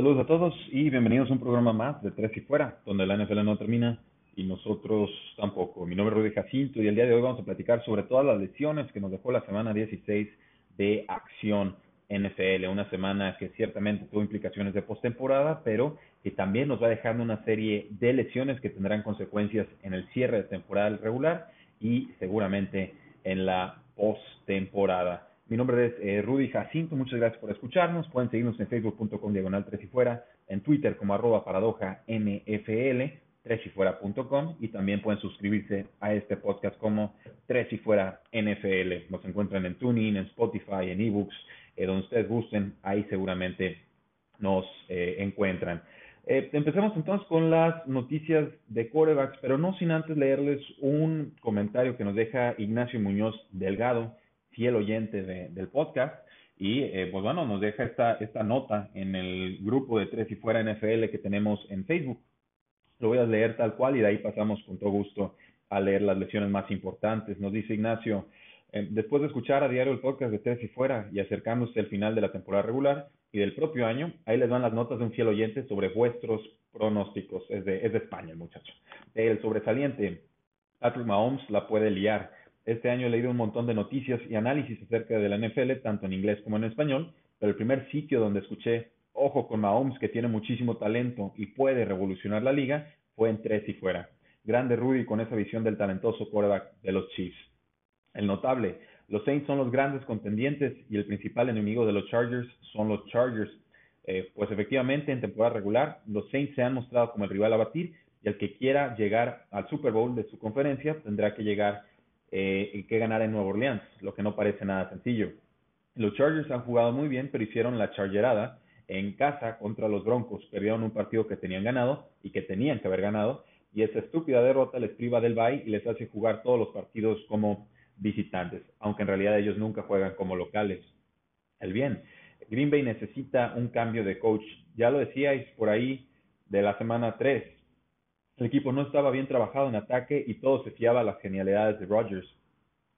Saludos a todos y bienvenidos a un programa más de Tres y Fuera, donde la NFL no termina y nosotros tampoco. Mi nombre es Rudy Jacinto y el día de hoy vamos a platicar sobre todas las lesiones que nos dejó la semana 16 de acción NFL. Una semana que ciertamente tuvo implicaciones de postemporada, pero que también nos va dejando una serie de lesiones que tendrán consecuencias en el cierre de temporada regular y seguramente en la postemporada. Mi nombre es eh, Rudy Jacinto, muchas gracias por escucharnos. Pueden seguirnos en facebook.com diagonal 3 y fuera, en Twitter como arroba paradoja NFL, 3 y fuera.com y también pueden suscribirse a este podcast como 3 y fuera NFL. Nos encuentran en TuneIn, en Spotify, en eBooks, eh, donde ustedes gusten, ahí seguramente nos eh, encuentran. empecemos entonces con las noticias de corebacks, pero no sin antes leerles un comentario que nos deja Ignacio Muñoz Delgado fiel oyente del podcast. Y eh, pues bueno, nos deja esta, esta nota en el grupo de Tres y Fuera NFL que tenemos en Facebook. Lo voy a leer tal cual y de ahí pasamos con todo gusto a leer las lecciones más importantes. Nos dice Ignacio, eh, después de escuchar a diario el podcast de Tres y Fuera y acercándose al final de la temporada regular y del propio año, ahí les van las notas de un fiel oyente sobre vuestros pronósticos. Es de, es de España el muchacho. El sobresaliente, Patrick Mahomes la puede liar este año he leído un montón de noticias y análisis acerca de la NFL, tanto en inglés como en español, pero el primer sitio donde escuché, ojo con Mahomes, que tiene muchísimo talento y puede revolucionar la liga, fue en tres y fuera. Grande Rudy con esa visión del talentoso quarterback de los Chiefs. El notable, los Saints son los grandes contendientes y el principal enemigo de los Chargers son los Chargers. Eh, pues efectivamente, en temporada regular, los Saints se han mostrado como el rival a batir y el que quiera llegar al Super Bowl de su conferencia tendrá que llegar eh, que ganar en Nueva Orleans, lo que no parece nada sencillo. Los Chargers han jugado muy bien, pero hicieron la chargerada en casa contra los Broncos. Perdieron un partido que tenían ganado y que tenían que haber ganado. Y esa estúpida derrota les priva del bye y les hace jugar todos los partidos como visitantes, aunque en realidad ellos nunca juegan como locales. El bien, Green Bay necesita un cambio de coach. Ya lo decíais por ahí de la semana 3. El equipo no estaba bien trabajado en ataque y todo se fiaba a las genialidades de Rodgers.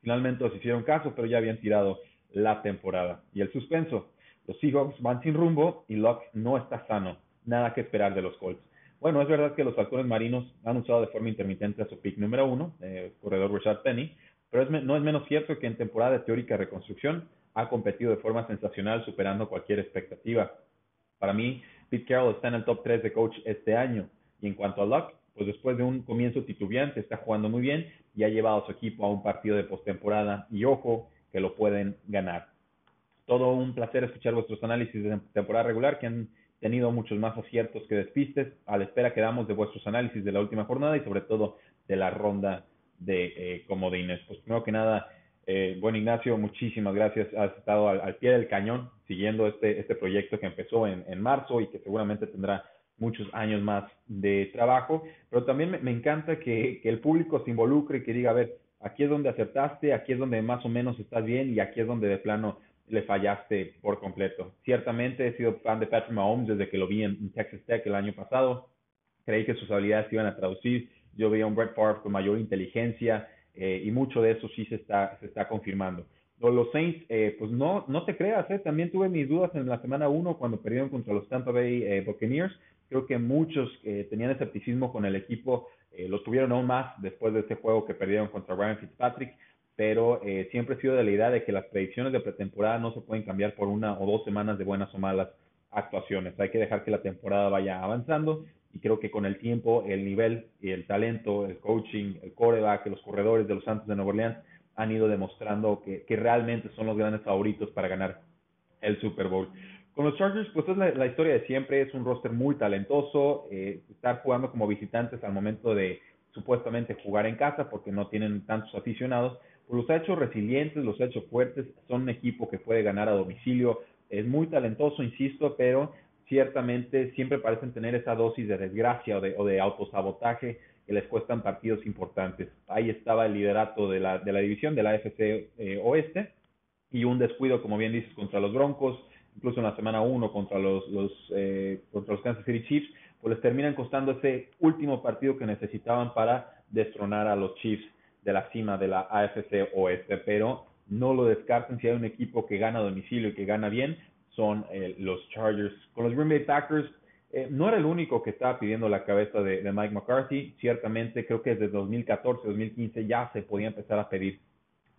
Finalmente los hicieron caso, pero ya habían tirado la temporada. Y el suspenso. Los Seahawks van sin rumbo y Locke no está sano. Nada que esperar de los Colts. Bueno, es verdad que los halcones marinos han usado de forma intermitente a su pick número uno, el corredor Richard Penny, pero no es menos cierto que en temporada de teórica reconstrucción ha competido de forma sensacional, superando cualquier expectativa. Para mí, Pete Carroll está en el top 3 de coach este año. Y en cuanto a Locke, pues después de un comienzo titubeante está jugando muy bien y ha llevado a su equipo a un partido de postemporada y ojo que lo pueden ganar. Todo un placer escuchar vuestros análisis de temporada regular que han tenido muchos más aciertos que despistes. A la espera quedamos de vuestros análisis de la última jornada y sobre todo de la ronda de eh, comodines. Pues primero que nada, eh, bueno Ignacio, muchísimas gracias. Has estado al, pie del cañón siguiendo este, este proyecto que empezó en, en marzo y que seguramente tendrá muchos años más de trabajo, pero también me, encanta que, el público se involucre y que diga, a ver, aquí es donde acertaste, aquí es donde más o menos estás bien y aquí es donde de plano le fallaste por completo. Ciertamente he sido fan de Patrick Mahomes desde que lo vi en, Texas Tech el año pasado. Creí que sus habilidades iban a traducir. Yo veía a un Brett Favre con mayor inteligencia eh, y mucho de eso sí se está, se está confirmando. Los Saints, eh, pues no, no te creas, eh, también tuve mis dudas en la semana 1 cuando perdieron contra los Tampa Bay Buccaneers, Creo que muchos que tenían escepticismo con el equipo eh, lo tuvieron aún más después de este juego que perdieron contra Ryan Fitzpatrick, pero eh, siempre he sido de la idea de que las predicciones de pretemporada no se pueden cambiar por una o dos semanas de buenas o malas actuaciones. Hay que dejar que la temporada vaya avanzando y creo que con el tiempo el nivel el talento, el coaching, el coreback, los corredores de los Santos de Nueva Orleans han ido demostrando que realmente son los grandes favoritos para ganar el Super Bowl. Con los Chargers, pues es la, historia de siempre, es un roster muy talentoso, eh, estar jugando como visitantes al momento de supuestamente jugar en casa porque no tienen tantos aficionados, pues los ha hecho resilientes, los ha hecho fuertes, son un equipo que puede ganar a domicilio, es muy talentoso, insisto, pero ciertamente siempre parecen tener esa dosis de desgracia o de, o de autosabotaje que les cuestan partidos importantes. Ahí estaba el liderato de la, de la división de la FC eh, Oeste y un descuido, como bien dices, contra los Broncos, incluso en la semana 1 contra los, los, eh, contra los Kansas City Chiefs, pues les terminan costando ese último partido que necesitaban para destronar a los Chiefs de la cima de la AFC Oeste, pero no lo descarten si hay un equipo que gana a domicilio y que gana bien, son eh, los Chargers. Con los Green Bay Packers, eh, no era el único que estaba pidiendo la cabeza de, Mike McCarthy. Ciertamente, creo que desde 2014, 2015 ya se podía empezar a pedir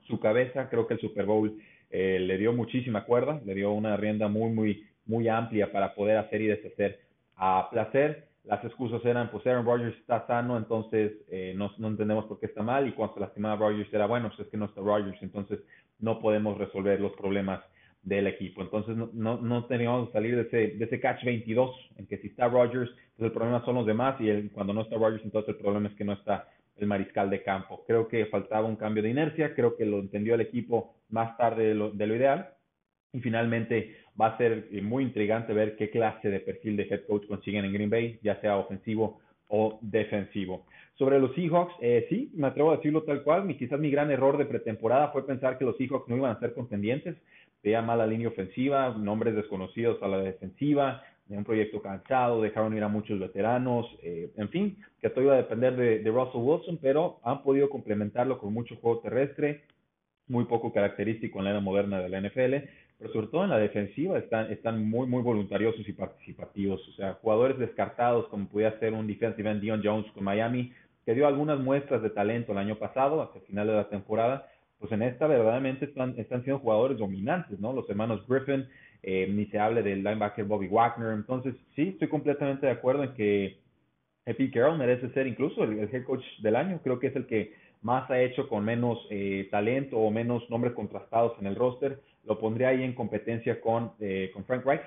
su cabeza. Creo que el Super Bowl eh, le dio muchísima cuerda, le dio una rienda muy, muy, muy amplia para poder hacer y deshacer a placer. Las excusas eran, pues Aaron Rodgers está sano, entonces eh, no, entendemos por qué está mal. Y cuando se lastimaba Rodgers era, bueno, pues es que no está Rodgers, entonces no podemos resolver los problemas del equipo. Entonces no, no, no teníamos que salir de ese, de ese catch 22, en que si está Rodgers, pues el problema son los demás y el, cuando no está Rodgers, entonces el problema es que no está el mariscal de campo. Creo que faltaba un cambio de inercia, creo que lo entendió el equipo más tarde de lo, de lo ideal y finalmente va a ser eh, muy intrigante ver qué clase de perfil de head coach consiguen en Green Bay, ya sea ofensivo o defensivo. Sobre los Seahawks, eh, sí, me atrevo a decirlo tal cual. Mi, quizás mi gran error de pretemporada fue pensar que los Seahawks no iban a ser contendientes veía mala línea ofensiva, nombres desconocidos a la defensiva, un proyecto cansado, dejaron ir a muchos veteranos, eh, en fin, que todo iba a depender de, Russell Wilson, pero han podido complementarlo con mucho juego terrestre, muy poco característico en la era moderna de la NFL, pero sobre todo en la defensiva están, están muy, muy voluntariosos y participativos, o sea, jugadores descartados como podía ser un defensive end Dion Jones con Miami, que dio algunas muestras de talento el año pasado, hasta el final de la temporada, pues en esta verdaderamente están, están siendo jugadores dominantes, ¿no? Los hermanos Griffin, eh, ni se hable del linebacker Bobby Wagner. Entonces, sí, estoy completamente de acuerdo en que Pete Carroll merece ser incluso el, head coach del año. Creo que es el que más ha hecho con menos eh, talento o menos nombres contrastados en el roster. Lo pondría ahí en competencia con, eh, con Frank Reich,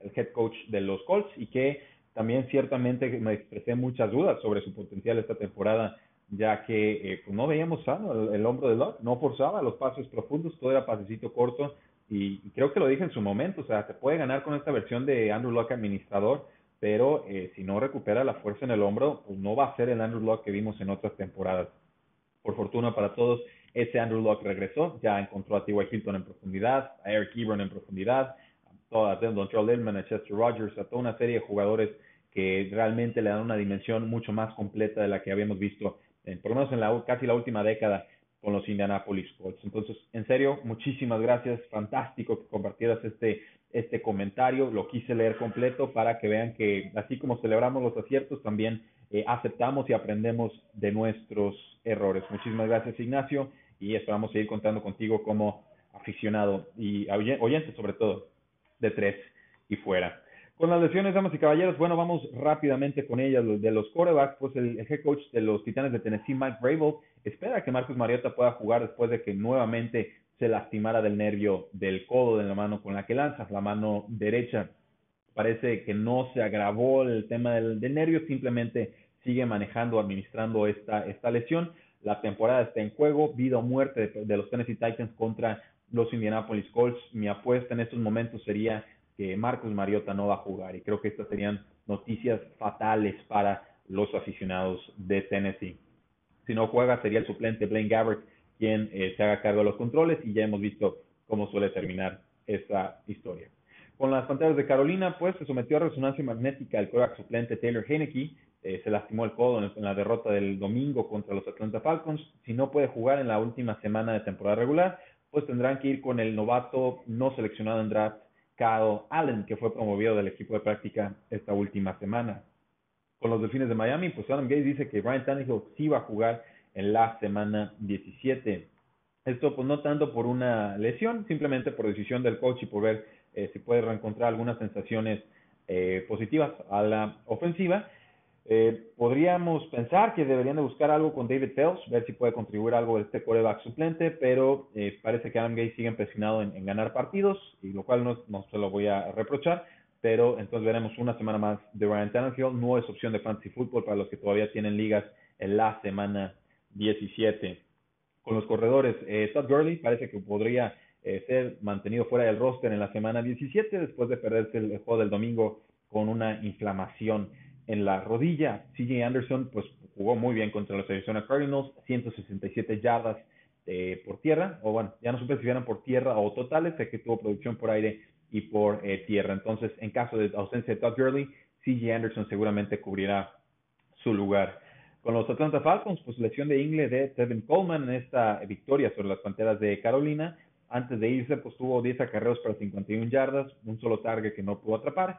el head coach de los Colts, y que también ciertamente me expresé muchas dudas sobre su potencial esta temporada ya que eh, pues no veíamos sano el, hombro de Locke, no forzaba los pasos profundos, todo era pasecito corto y, creo que lo dije en su momento, o sea, se puede ganar con esta versión de Andrew Locke administrador, pero eh, si no recupera la fuerza en el hombro, pues no va a ser el Andrew Locke que vimos en otras temporadas. Por fortuna para todos, ese Andrew Locke regresó, ya encontró a T.Y. Hilton en profundidad, a Eric Ebron en profundidad, a Don Charles Lindman, a Chester Rogers, a toda una serie de jugadores que realmente le dan una dimensión mucho más completa de la que habíamos visto por lo menos en la, casi la última década con los Indianapolis Colts. Entonces, en serio, muchísimas gracias, fantástico que compartieras este, este comentario, lo quise leer completo para que vean que así como celebramos los aciertos, también eh, aceptamos y aprendemos de nuestros errores. Muchísimas gracias, Ignacio, y esperamos seguir contando contigo como aficionado y oyente sobre todo de tres y fuera. Con las lesiones, damas y caballeros, bueno, vamos rápidamente con ellas. De los corebacks, pues el, head coach de los Titanes de Tennessee, Mike Vrabel, espera que Marcus Mariota pueda jugar después de que nuevamente se lastimara del nervio del codo de la mano con la que lanza, la mano derecha. Parece que no se agravó el tema del, nervio, simplemente sigue manejando, administrando esta, esta lesión. La temporada está en juego, vida o muerte de los Tennessee Titans contra los Indianapolis Colts. Mi apuesta en estos momentos sería que Marcos Mariota no va a jugar y creo que estas serían noticias fatales para los aficionados de Tennessee. Si no juega sería el suplente Blaine Gabbert quien eh, se haga cargo de los controles y ya hemos visto cómo suele terminar esta historia. Con las pantallas de Carolina, pues se sometió a resonancia magnética el quarterback suplente Taylor Heineke, eh, se lastimó el codo en, la derrota del domingo contra los Atlanta Falcons. Si no puede jugar en la última semana de temporada regular, pues tendrán que ir con el novato no seleccionado en draft Kyle Allen, que fue promovido del equipo de práctica esta última semana. Con los Delfines de Miami, pues Adam Gates dice que Brian Tannehill sí va a jugar en la semana 17. Esto pues no tanto por una lesión, simplemente por decisión del coach y por ver eh, si puede reencontrar algunas sensaciones eh, positivas a la ofensiva. Eh, podríamos pensar que deberían de buscar algo con David Phelps, ver si puede contribuir algo de este coreback suplente, pero eh, parece que Adam Gay sigue empecinado en, ganar partidos, y lo cual no, no, se lo voy a reprochar, pero entonces veremos una semana más de Ryan Tannehill. No es opción de fantasy football para los que todavía tienen ligas en la semana 17. Con los corredores, eh, Todd Gurley parece que podría eh, ser mantenido fuera del roster en la semana 17 después de perderse el juego del domingo con una inflamación en la rodilla. CJ Anderson pues jugó muy bien contra los Arizona Cardinals, 167 yardas eh, por tierra, o bueno, ya no supe si eran por tierra o totales, sé que tuvo producción por aire y por eh, tierra. Entonces, en caso de ausencia de Todd Gurley, CJ Anderson seguramente cubrirá su lugar. Con los Atlanta Falcons, pues lesión de ingle de Tevin Coleman en esta victoria sobre las Panteras de Carolina. Antes de irse, pues tuvo 10 acarreos para 51 yardas, un solo target que no pudo atrapar.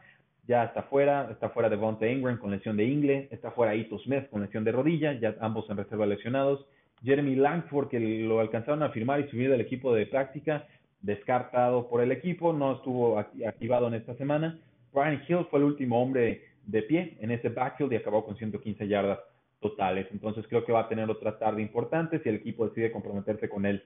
Ya está fuera, está fuera de Vontae Ingram con lesión de ingle, está fuera Ito Smith con lesión de rodilla, ya ambos en reserva lesionados. Jeremy Langford, que lo alcanzaron a firmar y subir del equipo de práctica, descartado por el equipo, no estuvo activado en esta semana. Brian Hill fue el último hombre de pie en ese backfield y acabó con 115 yardas totales. Entonces creo que va a tener otra tarde importante si el equipo decide comprometerse con él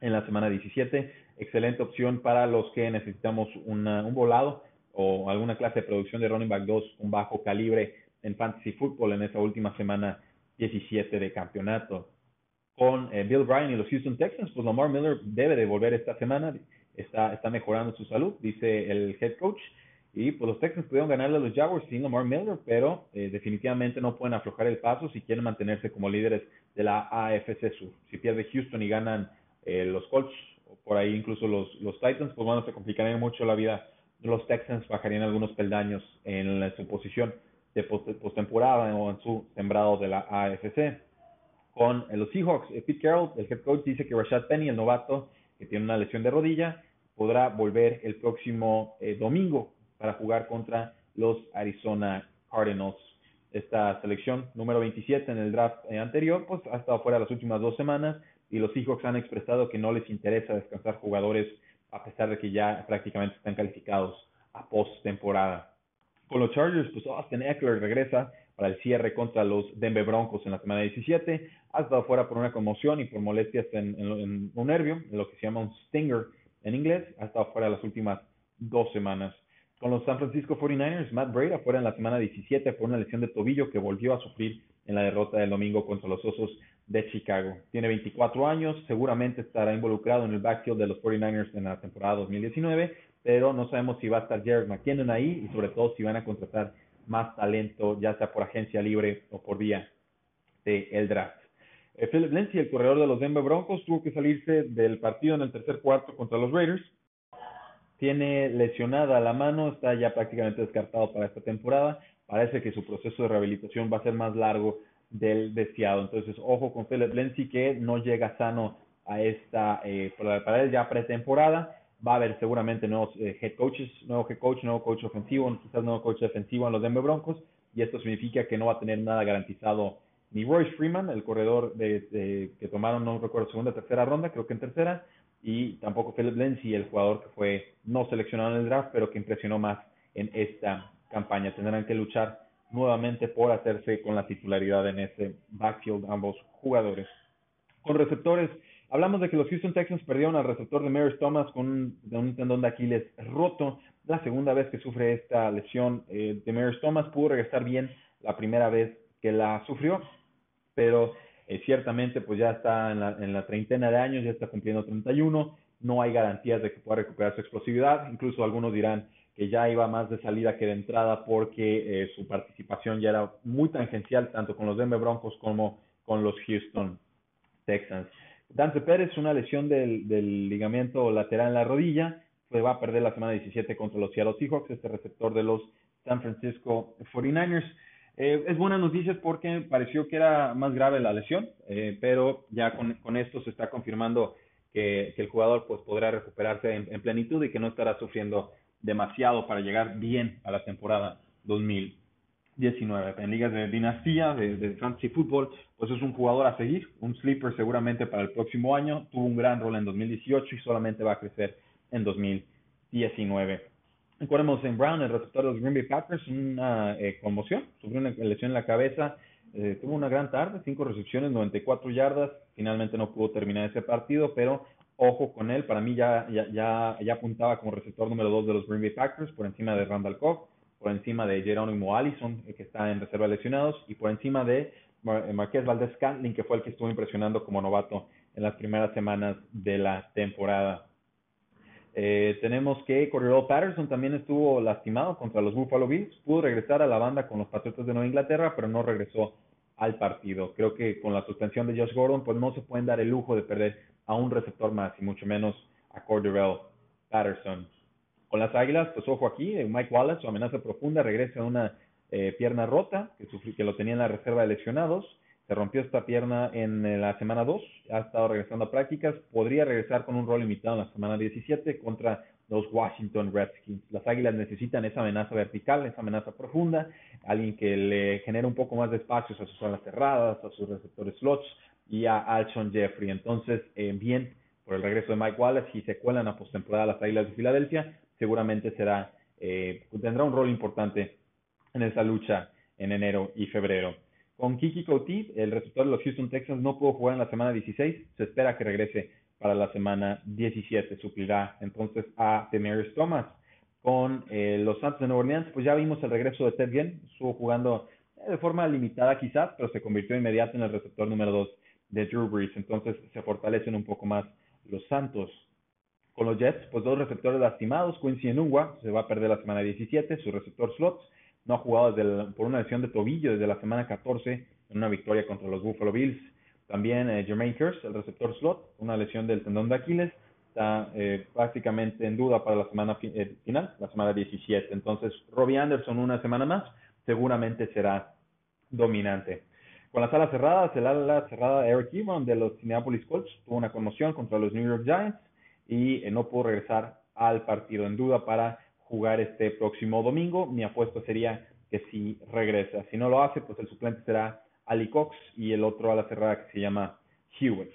en la semana 17. Excelente opción para los que necesitamos un volado o alguna clase de producción de running back 2, un bajo calibre en fantasy football en esa última semana 17 de campeonato con eh, Bill Bryan y los Houston Texans, pues Lamar Miller debe de volver esta semana, está, está mejorando su salud, dice el head coach, y pues los Texans pudieron ganarle a los Jaguars sin Lamar Miller, pero eh, definitivamente no pueden aflojar el paso si quieren mantenerse como líderes de la AFC Sur. Si pierde Houston y ganan eh, los Colts, o por ahí incluso los, los Titans, pues bueno, se complicaría mucho la vida. Los Texans bajarían algunos peldaños en su posición de postemporada o en su sembrado de la AFC con los Seahawks. Eh, Pete Carroll, el head coach, dice que Rashad Penny, el novato, que tiene una lesión de rodilla, podrá volver el próximo eh, domingo para jugar contra los Arizona Cardinals. Esta selección número 27 en el draft eh, anterior, pues ha estado fuera las últimas dos semanas y los Seahawks han expresado que no les interesa descansar jugadores a pesar de que ya prácticamente están calificados a post-temporada. Con los Chargers, pues Austin Eckler regresa para el cierre contra los Denver Broncos en la semana 17. Ha estado fuera por una conmoción y por molestias en, un nervio, lo que se llama un stinger en inglés. Ha estado fuera las últimas dos semanas. Con los San Francisco 49ers, Matt Breda fuera en la semana 17 por una lesión de tobillo que volvió a sufrir en la derrota del domingo contra los Osos de Chicago. Tiene 24 años, seguramente estará involucrado en el backfield de los 49ers en la temporada 2019, pero no sabemos si va a estar Jared McKinnon ahí y sobre todo si van a contratar más talento, ya sea por agencia libre o por vía de el draft. Eh, Philip Lindsay, el corredor de los Denver Broncos, tuvo que salirse del partido en el tercer cuarto contra los Raiders. Tiene lesionada la mano, está ya prácticamente descartado para esta temporada. Parece que su proceso de rehabilitación va a ser más largo del deseado. Entonces, ojo con Philip Lindsay que no llega sano a esta, eh, para él ya pretemporada va a haber seguramente nuevos eh, head coaches, nuevo head coach, nuevo coach ofensivo, quizás nuevo coach defensivo en los Denver Broncos, y esto significa que no va a tener nada garantizado ni Royce Freeman, el corredor de, que tomaron, no recuerdo, segunda tercera ronda, creo que en tercera, y tampoco Philip Lindsay, el jugador que fue no seleccionado en el draft, pero que impresionó más en esta campaña. Tendrán que luchar nuevamente por hacerse con la titularidad en ese backfield ambos jugadores. Con receptores, Hablamos de que los Houston Texans perdieron al receptor de Maris Thomas con un, tendón de Aquiles roto. La segunda vez que sufre esta lesión eh, de Maris Thomas pudo regresar bien la primera vez que la sufrió, pero eh, ciertamente pues ya está en la, en la treintena de años, ya está cumpliendo 31, no hay garantías de que pueda recuperar su explosividad, incluso algunos dirán que ya iba más de salida que de entrada porque eh, su participación ya era muy tangencial tanto con los Denver Broncos como con los Houston Texans. Dante Pérez, una lesión del, ligamento lateral en la rodilla, pues va a perder la semana 17 contra los Seattle Seahawks, este receptor de los San Francisco 49ers. Eh, es buena noticia porque pareció que era más grave la lesión, eh, pero ya con, esto se está confirmando que, el jugador pues, podrá recuperarse en, plenitud y que no estará sufriendo demasiado para llegar bien a la temporada 2000. 19 en ligas de dinastía, de, fantasy fútbol, pues es un jugador a seguir, un sleeper seguramente para el próximo año, tuvo un gran rol en 2018 y solamente va a crecer en 2019. Recordemos en Brown, el receptor de los Green Bay Packers, una eh, conmoción, sufrió una lesión en la cabeza, eh, tuvo una gran tarde, cinco recepciones, 94 yardas, finalmente no pudo terminar ese partido, pero ojo con él, para mí ya, ya, ya, ya apuntaba como receptor número 2 de los Green Bay Packers por encima de Randall Cobb por encima de Jerónimo Allison, eh, que está en reserva de lesionados, y por encima de Mar eh, Marqués Valdez Cantlin, que fue el que estuvo impresionando como novato en las primeras semanas de la temporada. Eh, tenemos que Cordero Patterson también estuvo lastimado contra los Buffalo Bills. Pudo regresar a la banda con los Patriotas de Nueva Inglaterra, pero no regresó al partido. Creo que con la suspensión de Josh Gordon, pues no se pueden dar el lujo de perder a un receptor más, y mucho menos a Cordero Patterson. Con las Águilas, pues ojo aquí, eh, Mike Wallace, su amenaza profunda, regresa a una eh, pierna rota que, que lo tenía en la reserva de lesionados se rompió esta pierna en la semana 2, ha estado regresando a prácticas, podría regresar con un rol limitado en la semana 17 contra los Washington Redskins. Las Águilas necesitan esa amenaza vertical, esa amenaza profunda, alguien que le genere un poco más de espacios a sus alas cerradas, a sus receptores slots y a Alshon Jeffrey. Entonces, eh, bien por el regreso de Mike Wallace, si se cuelan a postemporada las Águilas de Filadelfia, seguramente será, eh, tendrá un rol importante en esa lucha en enero y febrero. Con Kiki Couty, el receptor de los Houston Texans no pudo jugar en la semana 16. Se espera que regrese para la semana 17. Suplirá entonces a Demarius Thomas. Con eh, los Santos de Nueva Orleans, pues ya vimos el regreso de Ted Ginn. Estuvo jugando eh, de forma limitada quizás, pero se convirtió inmediato en el receptor número 2 de Drew Brees. Entonces se fortalecen un poco más los Santos. Con los Jets, pues dos receptores lastimados. Quincy Enungua se va a perder la semana 17, su receptor slots no ha jugado por una lesión de tobillo desde la semana 14 en una victoria contra los Buffalo Bills. También eh, Jermaine Kearse, el receptor slot, una lesión del tendón de Aquiles, está eh, prácticamente en duda para la semana eh, final, la semana 17. Entonces, Robbie Anderson una semana más seguramente será dominante. Con las alas cerradas, el ala cerrada Eric Ebron de los Minneapolis Colts tuvo una conmoción contra los New York Giants y no pudo regresar al partido en duda para jugar este próximo domingo. Mi apuesta sería que si regresa. Si no lo hace, pues el suplente será Ali Cox y el otro a la cerrada que se llama Hewitt.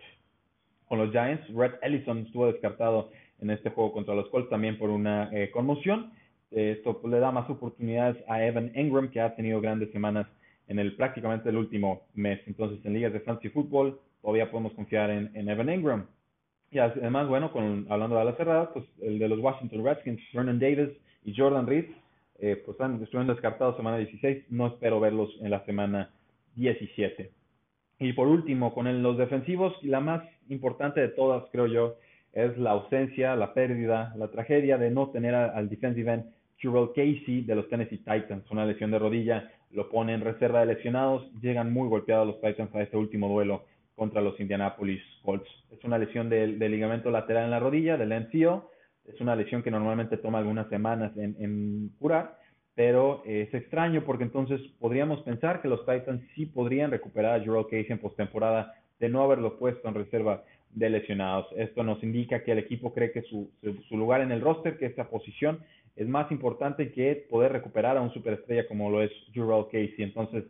Con los Giants, Red Ellison estuvo descartado en este juego contra los Colts también por una eh, conmoción. esto pues, le da más oportunidades a Evan Engram, que ha tenido grandes semanas en el prácticamente el último mes. Entonces, en ligas de fantasy fútbol, todavía podemos confiar en, Evan Engram. Y además, bueno, con, hablando de las cerradas, pues el de los Washington Redskins, Vernon Davis, y Jordan Reed, eh, pues están, estuvieron descartados semana 16, no espero verlos en la semana 17. Y por último, con los defensivos, la más importante de todas, creo yo, es la ausencia, la pérdida, la tragedia de no tener al defensive end Jurel Casey de los Tennessee Titans. Una lesión de rodilla lo pone en reserva de lesionados. Llegan muy golpeados los Titans a este último duelo contra los Indianapolis Colts. Es una lesión del, del ligamento lateral en la rodilla, del MCO es una lesión que normalmente toma algunas semanas en, curar, pero es extraño porque entonces podríamos pensar que los Titans sí podrían recuperar a Jurel Casey en postemporada de no haberlo puesto en reserva de lesionados. Esto nos indica que el equipo cree que su, lugar en el roster, que esta posición es más importante que poder recuperar a un superestrella como lo es Jurel Casey. Entonces,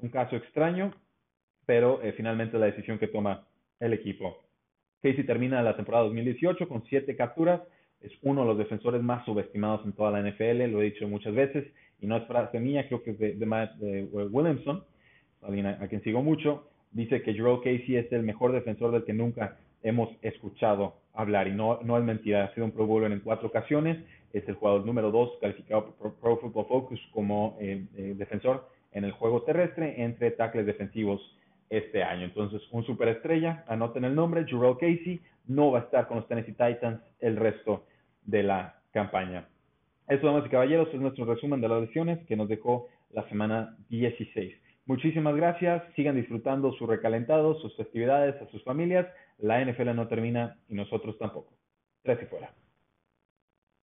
un caso extraño, pero eh, finalmente la decisión que toma el equipo. Casey termina la temporada 2018 con siete capturas, es uno de los defensores más subestimados en toda la NFL, lo he dicho muchas veces, y no es frase mía, creo que es de, Matt Williamson, alguien a, quien sigo mucho, dice que Jerome Casey es el mejor defensor del que nunca hemos escuchado hablar, y no, no es mentira, ha sido un Pro Bowler en cuatro ocasiones, es el jugador número dos calificado por Pro Football Focus como eh, eh, defensor en el juego terrestre entre tackles defensivos este año. Entonces, un superestrella, anoten el nombre, Jerome Casey, no va a estar con los Tennessee Titans el resto de la campaña. Eso, damas y caballeros, es nuestro resumen de las lesiones que nos dejó la semana 16. Muchísimas gracias, sigan disfrutando su recalentado, sus festividades, a sus familias. La NFL no termina y nosotros tampoco.